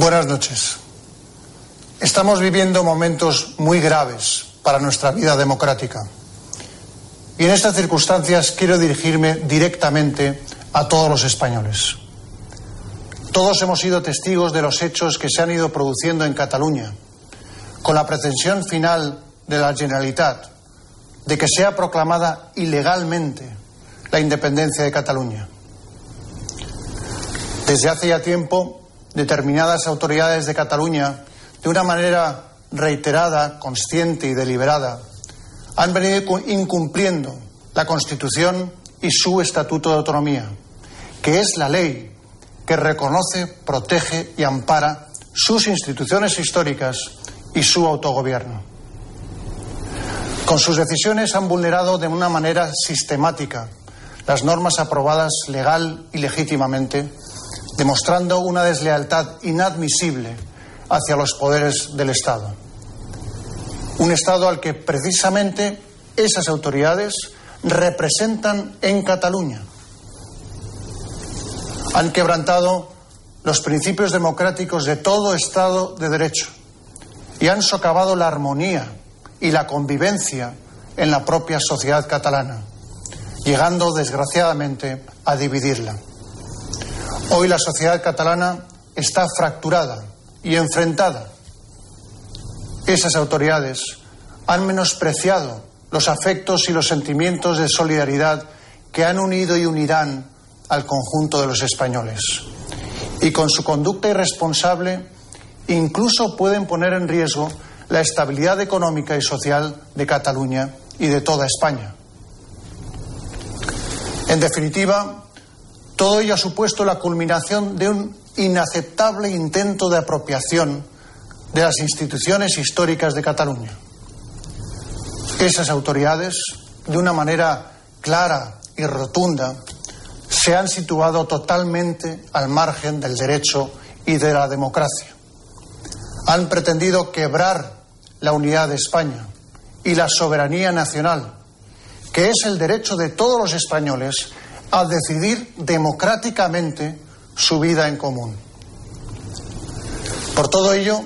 Buenas noches. Estamos viviendo momentos muy graves para nuestra vida democrática. Y en estas circunstancias quiero dirigirme directamente a todos los españoles. Todos hemos sido testigos de los hechos que se han ido produciendo en Cataluña, con la pretensión final de la Generalitat de que sea proclamada ilegalmente la independencia de Cataluña. Desde hace ya tiempo determinadas autoridades de Cataluña, de una manera reiterada, consciente y deliberada, han venido incumpliendo la Constitución y su Estatuto de Autonomía, que es la ley que reconoce, protege y ampara sus instituciones históricas y su autogobierno. Con sus decisiones han vulnerado de una manera sistemática las normas aprobadas legal y legítimamente demostrando una deslealtad inadmisible hacia los poderes del Estado. Un Estado al que precisamente esas autoridades representan en Cataluña. Han quebrantado los principios democráticos de todo Estado de Derecho y han socavado la armonía y la convivencia en la propia sociedad catalana, llegando desgraciadamente a dividirla. Hoy la sociedad catalana está fracturada y enfrentada. Esas autoridades han menospreciado los afectos y los sentimientos de solidaridad que han unido y unirán al conjunto de los españoles. Y con su conducta irresponsable incluso pueden poner en riesgo la estabilidad económica y social de Cataluña y de toda España. En definitiva, todo ello ha supuesto la culminación de un inaceptable intento de apropiación de las instituciones históricas de Cataluña. Esas autoridades, de una manera clara y rotunda, se han situado totalmente al margen del derecho y de la democracia. Han pretendido quebrar la unidad de España y la soberanía nacional, que es el derecho de todos los españoles a decidir democráticamente su vida en común. Por todo ello,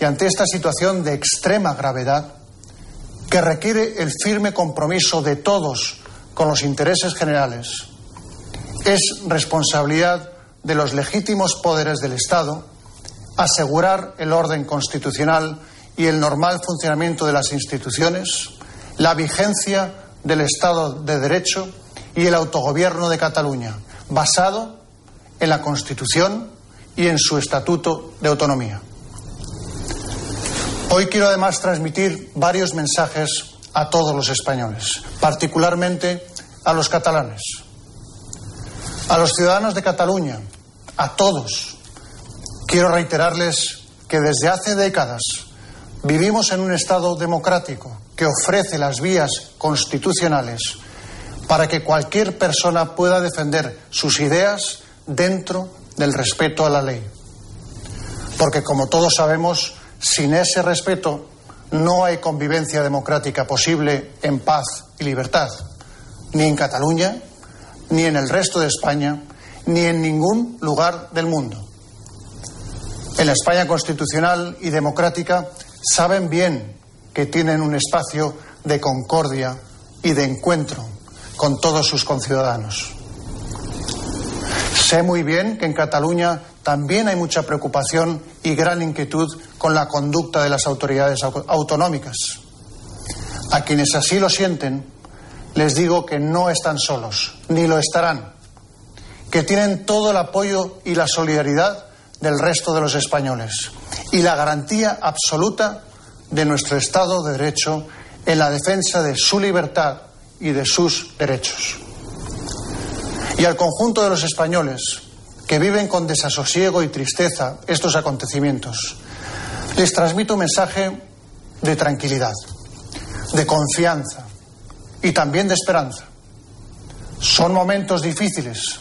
y ante esta situación de extrema gravedad, que requiere el firme compromiso de todos con los intereses generales, es responsabilidad de los legítimos poderes del Estado asegurar el orden constitucional y el normal funcionamiento de las instituciones, la vigencia del Estado de Derecho y el autogobierno de Cataluña, basado en la Constitución y en su Estatuto de Autonomía. Hoy quiero además transmitir varios mensajes a todos los españoles, particularmente a los catalanes, a los ciudadanos de Cataluña, a todos. Quiero reiterarles que desde hace décadas vivimos en un Estado democrático que ofrece las vías constitucionales para que cualquier persona pueda defender sus ideas dentro del respeto a la ley. Porque, como todos sabemos, sin ese respeto no hay convivencia democrática posible en paz y libertad, ni en Cataluña, ni en el resto de España, ni en ningún lugar del mundo. En la España constitucional y democrática saben bien que tienen un espacio de concordia y de encuentro con todos sus conciudadanos. Sé muy bien que en Cataluña también hay mucha preocupación y gran inquietud con la conducta de las autoridades autonómicas. A quienes así lo sienten, les digo que no están solos, ni lo estarán, que tienen todo el apoyo y la solidaridad del resto de los españoles y la garantía absoluta de nuestro Estado de Derecho en la defensa de su libertad y de sus derechos. Y al conjunto de los españoles que viven con desasosiego y tristeza estos acontecimientos, les transmito un mensaje de tranquilidad, de confianza y también de esperanza. Son momentos difíciles,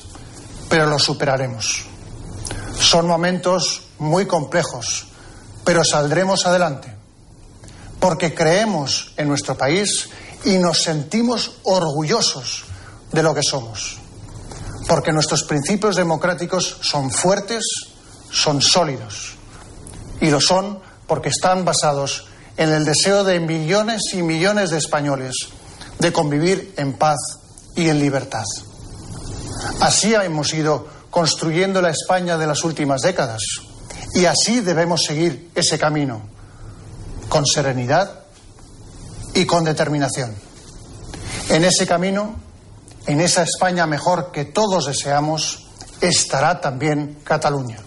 pero lo superaremos. Son momentos muy complejos, pero saldremos adelante, porque creemos en nuestro país y nos sentimos orgullosos de lo que somos, porque nuestros principios democráticos son fuertes, son sólidos, y lo son porque están basados en el deseo de millones y millones de españoles de convivir en paz y en libertad. Así hemos ido construyendo la España de las últimas décadas y así debemos seguir ese camino, con serenidad y con determinación. En ese camino, en esa España mejor que todos deseamos, estará también Cataluña.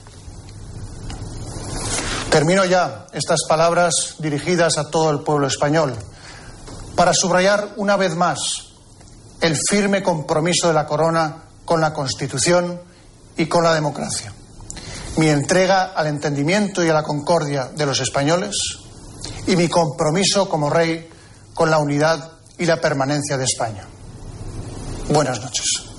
Termino ya estas palabras dirigidas a todo el pueblo español para subrayar una vez más el firme compromiso de la Corona con la Constitución y con la democracia. Mi entrega al entendimiento y a la concordia de los españoles y mi compromiso como rey con la unidad y la permanencia de España. Buenas noches.